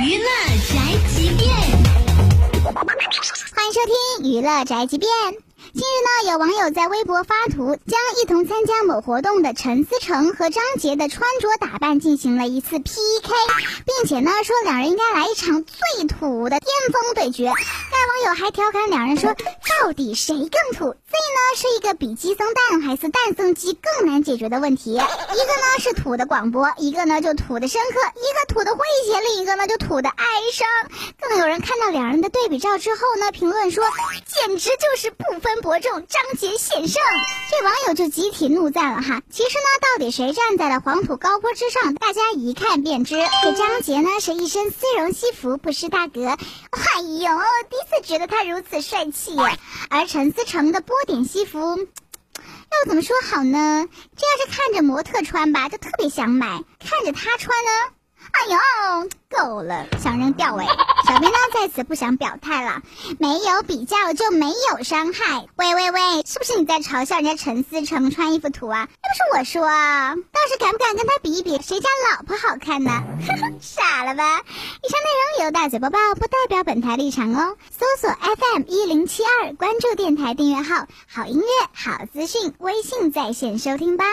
娱乐宅急便，欢迎收听娱乐宅急便。近日呢，有网友在微博发图，将一同参加某活动的陈思诚和张杰的穿着打扮进行了一次 PK，并且呢说两人应该来一场最土的巅峰对决。该网友还调侃两人说，到底谁更土？这呢是一个比鸡生蛋还是蛋生鸡更难解决的问题。一个呢是土的广播，一个呢就土的深刻，一个土的诙谐，另一个呢就土的哀伤。更有人看到两人的对比照之后呢，评论说简直就是不分伯仲，张杰险胜。这网友就集体怒赞了哈。其实呢，到底谁站在了黄土高坡之上，大家一看便知。这张杰呢是一身丝绒西服，不失大格。哎呦，第一次觉得他如此帅气。而陈思诚的波点西服，要怎么说好呢？这要是看着模特穿吧，就特别想买；看着他穿呢，哎呦，够了，想扔掉哎！小编呢在此不想表态了，没有比较就没有伤害。喂喂喂，是不是你在嘲笑人家陈思诚穿衣服土啊？又不是我说，倒是敢不敢跟他比一比，谁家老婆好看呢？傻了吧！以上内容由大嘴播报，不代表本台立场哦。搜索 FM 一零七二，关注电台订阅号，好音乐、好资讯，微信在线收听吧。